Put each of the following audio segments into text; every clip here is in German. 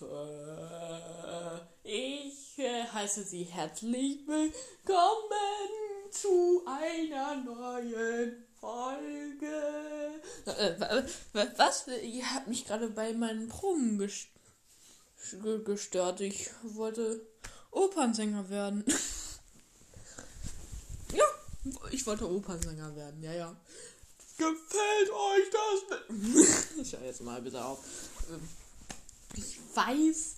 Leute, ich äh, heiße Sie herzlich willkommen zu einer neuen Folge. Äh, was? Ihr habt mich gerade bei meinen Proben gestört. Ich wollte Opernsänger werden. ja, ich wollte Opernsänger werden, ja, ja. Gefällt euch das? ich höre jetzt mal bitte auf. Ich weiß,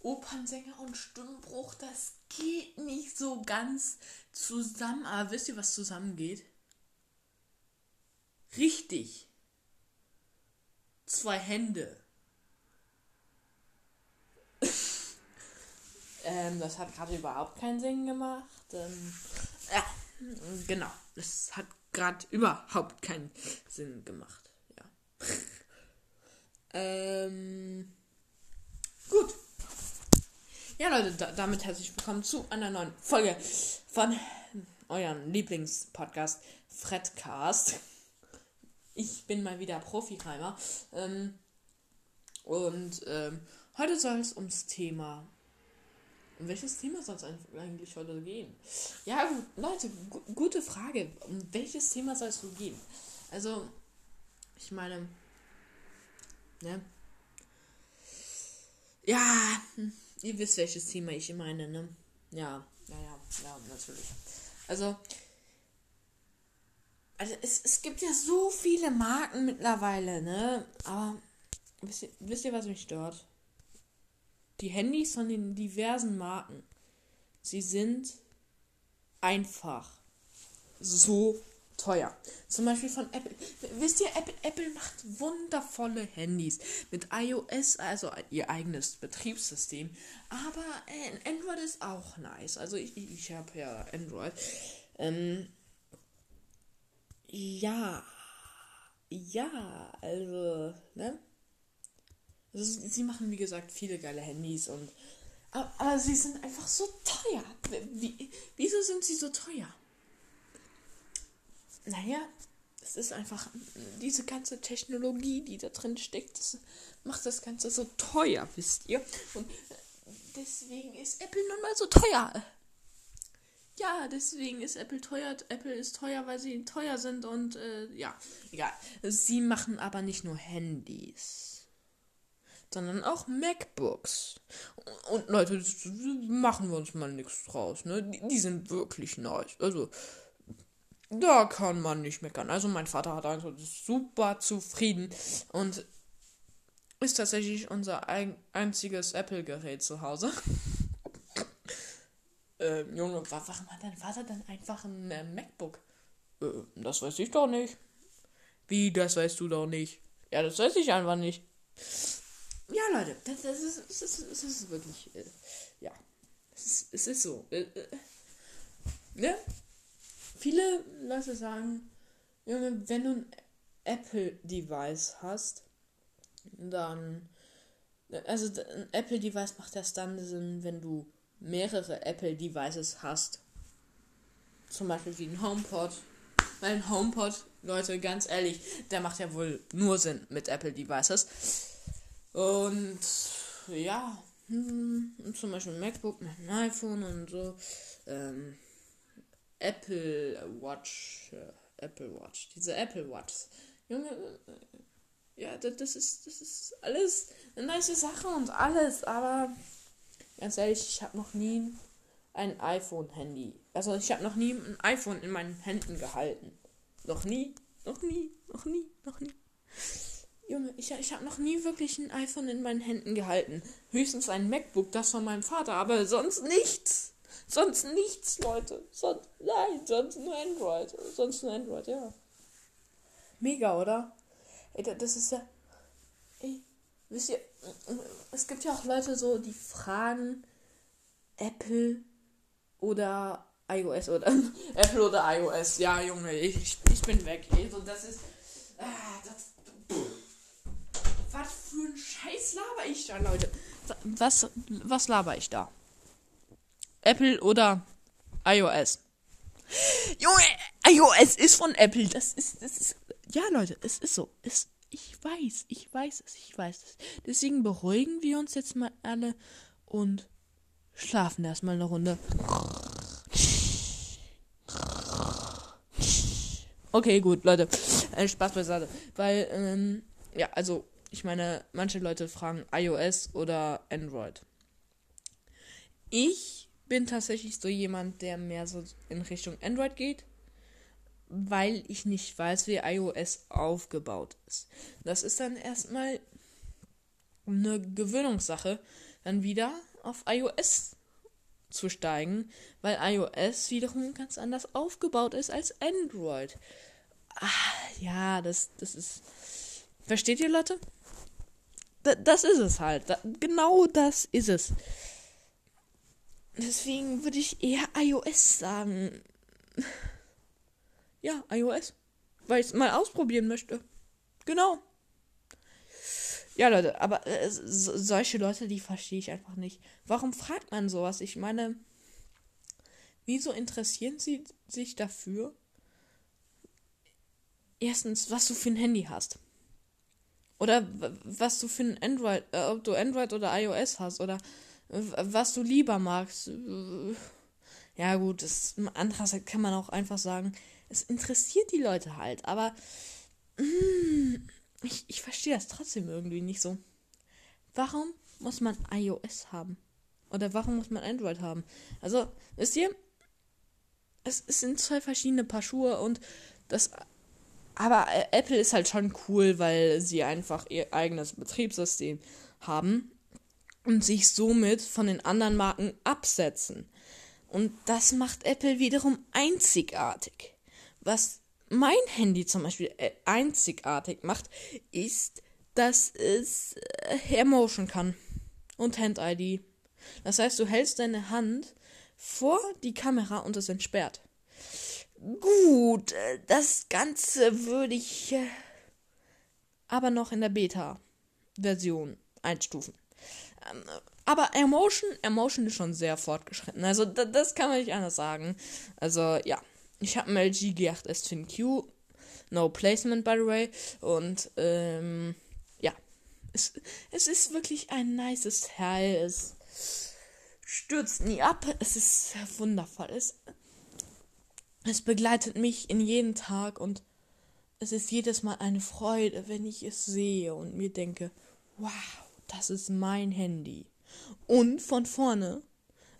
Opernsänger und Stimmbruch, das geht nicht so ganz zusammen. Aber wisst ihr, was zusammengeht? Richtig. Zwei Hände. ähm, das hat gerade überhaupt keinen Sinn gemacht. Ähm, ja, genau. Das hat gerade überhaupt keinen Sinn gemacht. Ja. ähm. Gut. Ja, Leute, da, damit herzlich willkommen zu einer neuen Folge von eurem Lieblingspodcast Fredcast. Ich bin mal wieder Profi-Heimer. Ähm, und ähm, heute soll es ums Thema. Um welches Thema soll es eigentlich heute gehen? Ja, Leute, gu gute Frage. Um welches Thema soll es so gehen? Also, ich meine, ne? Ja, hm, ihr wisst, welches Thema ich meine, ne? Ja, ja, ja, ja, natürlich. Also, also es, es gibt ja so viele Marken mittlerweile, ne? Aber wisst ihr, wisst ihr, was mich stört? Die Handys von den diversen Marken, sie sind einfach so teuer. Zum Beispiel von Apple. Wisst ihr, Apple, Apple macht wundervolle Handys mit iOS, also ihr eigenes Betriebssystem. Aber äh, Android ist auch nice. Also ich, ich habe ja Android. Ähm, ja. Ja, also, ne? Also, sie machen, wie gesagt, viele geile Handys und. Aber, aber sie sind einfach so teuer. Wie, wieso sind sie so teuer? Naja, es ist einfach diese ganze Technologie, die da drin steckt, das macht das Ganze so teuer, wisst ihr? Und deswegen ist Apple nun mal so teuer. Ja, deswegen ist Apple teuer. Apple ist teuer, weil sie teuer sind und äh, ja, egal. Sie machen aber nicht nur Handys, sondern auch MacBooks. Und, und Leute, machen wir uns mal nichts draus, ne? Die, die sind wirklich nice. Also, da kann man nicht meckern. Also mein Vater hat also super zufrieden und ist tatsächlich unser ein einziges Apple-Gerät zu Hause. äh, Junge, warum hat dein Vater dann einfach ein äh, MacBook? Äh, das weiß ich doch nicht. Wie, das weißt du doch nicht? Ja, das weiß ich einfach nicht. Ja, Leute, das, das, ist, das, ist, das ist wirklich, äh, ja, es ist, es ist so. Äh, äh, ne? Viele Leute sagen, Junge, wenn du ein Apple-Device hast, dann. Also ein Apple-Device macht erst dann Sinn, wenn du mehrere Apple-Devices hast. Zum Beispiel wie ein HomePod. Weil ein HomePod, Leute, ganz ehrlich, der macht ja wohl nur Sinn mit Apple-Devices. Und ja, hm, zum Beispiel ein MacBook mit einem iPhone und so. Ähm, Apple Watch. Äh, Apple Watch. Diese Apple Watch. Junge, äh, ja, das ist, das ist alles eine nice Sache und alles, aber ganz ehrlich, ich habe noch nie ein iPhone-Handy. Also ich habe noch nie ein iPhone in meinen Händen gehalten. Noch nie, noch nie, noch nie, noch nie. Junge, ich, ich habe noch nie wirklich ein iPhone in meinen Händen gehalten. Höchstens ein MacBook, das von meinem Vater, aber sonst nichts. Sonst nichts, Leute. Sonst, nein, sonst nur Android. Sonst nur Android, ja. Mega, oder? Ey, das ist ja. Ey, wisst ihr, es gibt ja auch Leute so, die fragen Apple oder iOS oder Apple oder iOS. Ja, Junge, ich, ich bin weg. Also das ist. Ah, das, was für ein Scheiß laber ich da, Leute? Was, was laber ich da? Apple oder iOS. Junge, iOS ist von Apple. Das ist, das ist, ja, Leute, es ist so. Es, ich weiß, ich weiß es, ich weiß es. Deswegen beruhigen wir uns jetzt mal alle und schlafen erstmal eine Runde. Okay, gut, Leute. Äh, Spaß beiseite. Weil, ähm, ja, also, ich meine, manche Leute fragen iOS oder Android. Ich bin tatsächlich so jemand, der mehr so in Richtung Android geht, weil ich nicht weiß, wie iOS aufgebaut ist. Das ist dann erstmal eine Gewöhnungssache, dann wieder auf iOS zu steigen, weil iOS wiederum ganz anders aufgebaut ist als Android. Ah, ja, das, das ist. Versteht ihr, Leute? Da, das ist es halt. Da, genau das ist es. Deswegen würde ich eher iOS sagen. Ja, iOS. Weil ich es mal ausprobieren möchte. Genau. Ja, Leute, aber äh, so, solche Leute, die verstehe ich einfach nicht. Warum fragt man sowas? Ich meine, wieso interessieren sie sich dafür? Erstens, was du für ein Handy hast. Oder was du für ein Android, äh, ob du Android oder iOS hast. Oder was du lieber magst. Ja, gut, das, andererseits kann man auch einfach sagen, es interessiert die Leute halt, aber mm, ich, ich verstehe das trotzdem irgendwie nicht so. Warum muss man iOS haben? Oder warum muss man Android haben? Also, wisst ihr, es, es sind zwei verschiedene Paar Schuhe und das. Aber Apple ist halt schon cool, weil sie einfach ihr eigenes Betriebssystem haben und sich somit von den anderen Marken absetzen. Und das macht Apple wiederum einzigartig. Was mein Handy zum Beispiel äh, einzigartig macht, ist, dass es äh, kann und Hand-ID. Das heißt, du hältst deine Hand vor die Kamera und es entsperrt. Gut, äh, das Ganze würde ich aber noch in der Beta-Version einstufen. Aber Emotion, Emotion ist schon sehr fortgeschritten. Also da, das kann man nicht anders sagen. Also ja, ich habe ein LG G8S Fin Q, no placement by the way. Und ähm, ja, es, es ist wirklich ein nices Teil. Es stürzt nie ab. Es ist wundervoll. Es, es begleitet mich in jeden Tag und es ist jedes Mal eine Freude, wenn ich es sehe und mir denke, wow das ist mein Handy. Und von vorne,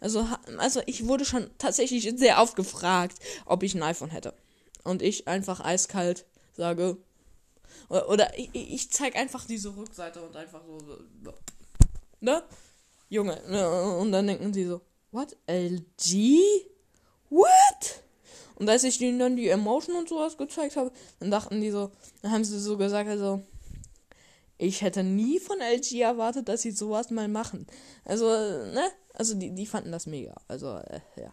also, also ich wurde schon tatsächlich sehr oft gefragt, ob ich ein iPhone hätte. Und ich einfach eiskalt sage, oder, oder ich, ich zeige einfach diese Rückseite und einfach so, ne? Junge, ne? und dann denken sie so, what? LG? What? Und als ich ihnen dann die Emotion und sowas gezeigt habe, dann dachten die so, dann haben sie so gesagt, also, ich hätte nie von LG erwartet, dass sie sowas mal machen. Also, ne? Also, die, die fanden das mega. Also, äh, ja.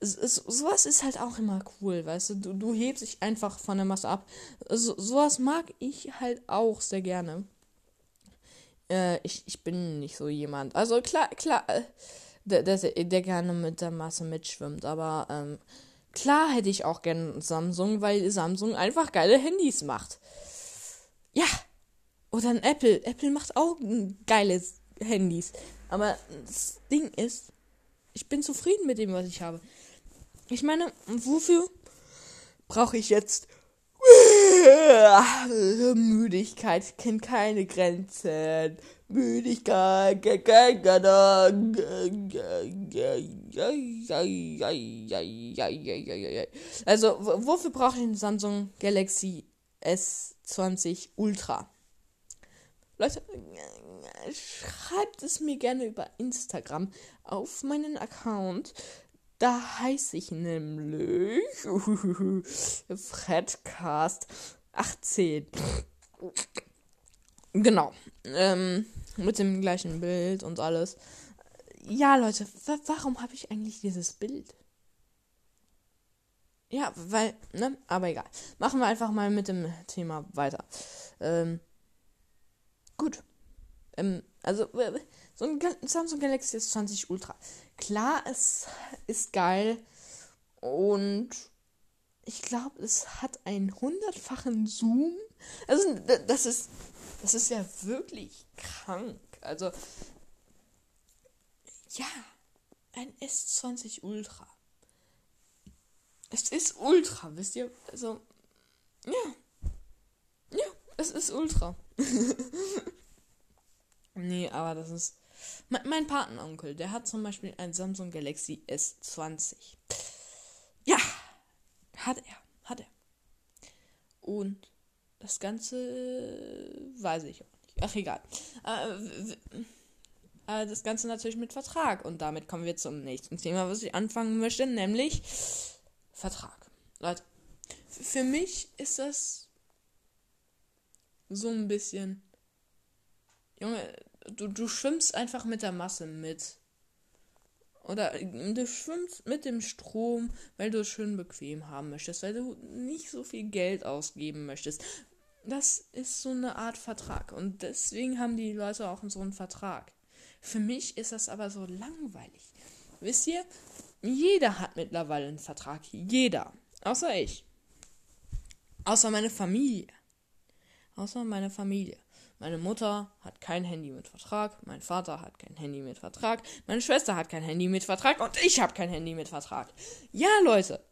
Es, sowas ist halt auch immer cool, weißt du? Du, du hebst dich einfach von der Masse ab. So, sowas mag ich halt auch sehr gerne. Äh, ich, ich bin nicht so jemand. Also, klar, klar, äh, der, der, der gerne mit der Masse mitschwimmt, aber, ähm, klar hätte ich auch gerne Samsung, weil Samsung einfach geile Handys macht. Oder ein Apple. Apple macht auch geile Handys. Aber das Ding ist, ich bin zufrieden mit dem, was ich habe. Ich meine, wofür brauche ich jetzt Müdigkeit kennt keine Grenzen. Müdigkeit kennt keine. Also, wofür brauche ich einen Samsung Galaxy S20 Ultra? Leute, schreibt es mir gerne über Instagram auf meinen Account. Da heiße ich nämlich Fredcast18. Genau. Ähm, mit dem gleichen Bild und alles. Ja, Leute, warum habe ich eigentlich dieses Bild? Ja, weil, ne? Aber egal. Machen wir einfach mal mit dem Thema weiter. Ähm, Gut. Ähm, also, so ein Samsung Galaxy S20 Ultra. Klar, es ist geil und ich glaube, es hat einen hundertfachen Zoom. Also, das ist, das ist ja wirklich krank. Also, ja, ein S20 Ultra. Es ist Ultra, wisst ihr? Also, ja. Ja, es ist Ultra. aber das ist. Mein, mein Patenonkel, der hat zum Beispiel ein Samsung Galaxy S20. Ja, hat er, hat er. Und das Ganze weiß ich auch nicht. Ach, egal. Äh, äh, das Ganze natürlich mit Vertrag. Und damit kommen wir zum nächsten Thema, was ich anfangen möchte, nämlich Vertrag. Leute, für mich ist das so ein bisschen. Junge, du, du schwimmst einfach mit der Masse mit. Oder du schwimmst mit dem Strom, weil du es schön bequem haben möchtest, weil du nicht so viel Geld ausgeben möchtest. Das ist so eine Art Vertrag. Und deswegen haben die Leute auch so einen Vertrag. Für mich ist das aber so langweilig. Wisst ihr, jeder hat mittlerweile einen Vertrag. Jeder. Außer ich. Außer meine Familie. Außer meine Familie. Meine Mutter hat kein Handy mit Vertrag, mein Vater hat kein Handy mit Vertrag, meine Schwester hat kein Handy mit Vertrag und ich habe kein Handy mit Vertrag. Ja, Leute.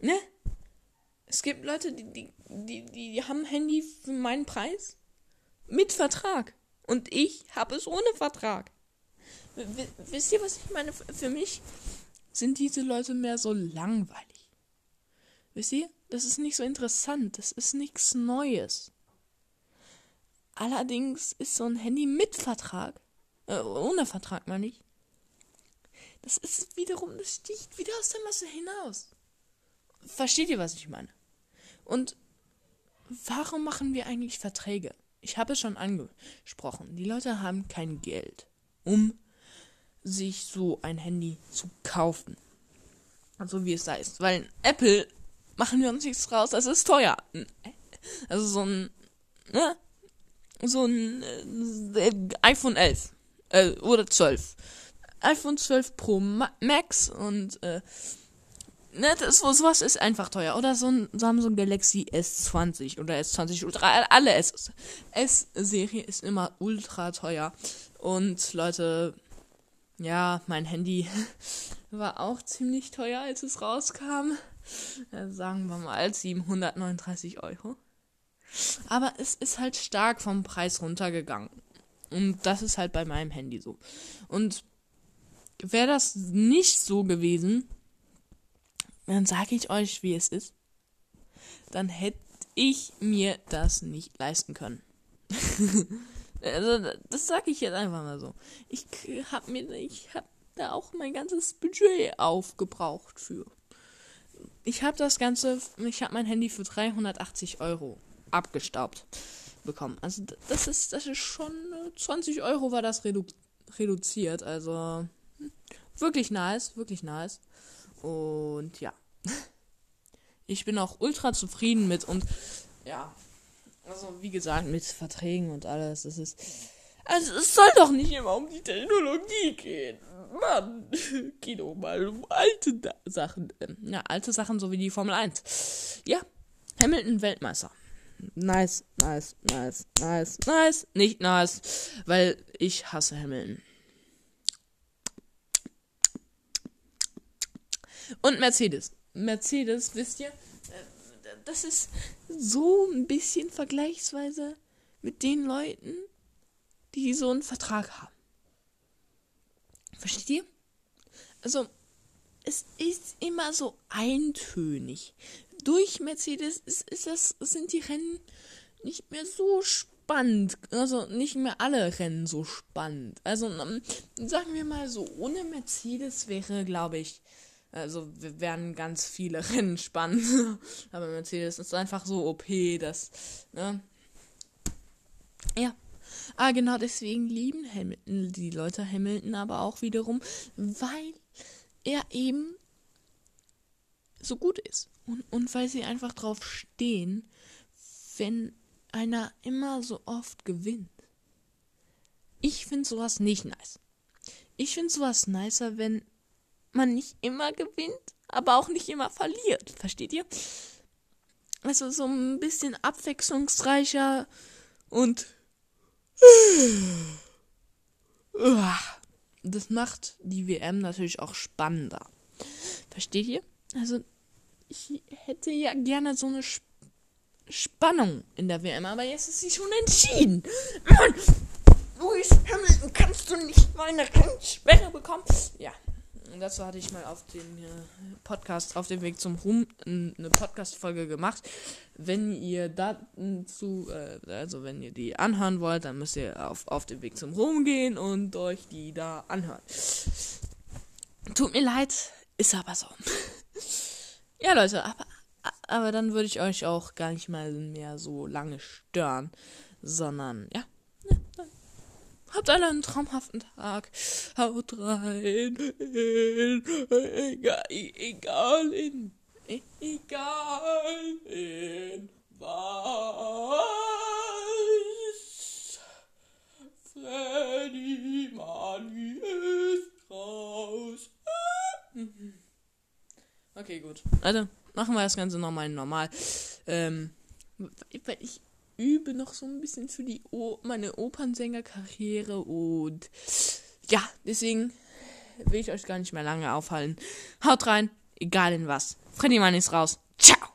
Ne? Es gibt Leute, die, die, die, die haben Handy für meinen Preis mit Vertrag. Und ich habe es ohne Vertrag. W wisst ihr, was ich meine? Für mich sind diese Leute mehr so langweilig. Wisst ihr? Das ist nicht so interessant. Das ist nichts Neues. Allerdings ist so ein Handy mit Vertrag, äh, ohne Vertrag meine ich, das ist wiederum, das sticht wieder aus der Masse hinaus. Versteht ihr, was ich meine? Und warum machen wir eigentlich Verträge? Ich habe es schon angesprochen. Die Leute haben kein Geld, um sich so ein Handy zu kaufen. Also wie es da ist. Weil Apple machen wir uns nichts raus, das ist teuer. Also so ein, ne? So ein äh, iPhone 11 äh, oder 12. iPhone 12 Pro Ma Max und äh, ne, das, sowas ist einfach teuer. Oder so ein Samsung Galaxy S20 oder S20 Ultra. Alle. S-Serie ist immer ultra teuer. Und Leute, ja, mein Handy war auch ziemlich teuer, als es rauskam. Ja, sagen wir mal 739 Euro. Aber es ist halt stark vom Preis runtergegangen. Und das ist halt bei meinem Handy so. Und wäre das nicht so gewesen, dann sage ich euch, wie es ist. Dann hätte ich mir das nicht leisten können. also, das sage ich jetzt einfach mal so. Ich habe mir, ich habe da auch mein ganzes Budget aufgebraucht für. Ich habe das Ganze, ich habe mein Handy für 380 Euro abgestaubt bekommen. Also das ist, das ist schon 20 äh, Euro war das redu reduziert. Also hm, wirklich nice, wirklich nice. Und ja. Ich bin auch ultra zufrieden mit und ja. Also wie gesagt, mit Verträgen und alles. Das ist. Also es soll doch nicht immer um die Technologie gehen. Mann, geh doch mal um alte Sachen. Ja, alte Sachen so wie die Formel 1. Ja, Hamilton Weltmeister. Nice, nice, nice, nice, nice. Nicht nice, weil ich hasse Hamilton. Und Mercedes. Mercedes, wisst ihr, äh, das ist so ein bisschen vergleichsweise mit den Leuten, die so einen Vertrag haben. Versteht ihr? Also, es ist immer so eintönig durch Mercedes ist, ist das, sind die Rennen nicht mehr so spannend. Also nicht mehr alle Rennen so spannend. Also ähm, sagen wir mal so, ohne Mercedes wäre, glaube ich, also wären ganz viele Rennen spannend. Aber Mercedes ist einfach so OP, dass, ne? Ja. Ah, genau deswegen lieben Hamilton, die Leute Hamilton aber auch wiederum, weil er eben so gut ist. Und, und weil sie einfach drauf stehen, wenn einer immer so oft gewinnt. Ich finde sowas nicht nice. Ich finde sowas nicer, wenn man nicht immer gewinnt, aber auch nicht immer verliert. Versteht ihr? Also so ein bisschen abwechslungsreicher und das macht die WM natürlich auch spannender. Versteht ihr? Also ich hätte ja gerne so eine Sp Spannung in der WM, aber jetzt ist sie schon entschieden. Mann, Lewis Hamilton, kannst du nicht mal eine Rennsperre bekommen? Ja, dazu hatte ich mal auf dem äh, Podcast, auf dem Weg zum Ruhm, eine Podcast-Folge gemacht. Wenn ihr dazu, äh, also wenn ihr die anhören wollt, dann müsst ihr auf, auf den Weg zum Ruhm gehen und euch die da anhören. Tut mir leid, ist aber so. Ja, Leute, aber aber dann würde ich euch auch gar nicht mal mehr so lange stören, sondern ja. ja habt alle einen traumhaften Tag. Haut rein. In, egal, egal in. Egal in was. Freddy Money ist raus. Okay, gut. Also machen wir das Ganze nochmal normal. Ähm, weil ich übe noch so ein bisschen für die o meine Opernsängerkarriere und ja, deswegen will ich euch gar nicht mehr lange aufhalten. Haut rein, egal in was. Freddy Mann ist raus. Ciao.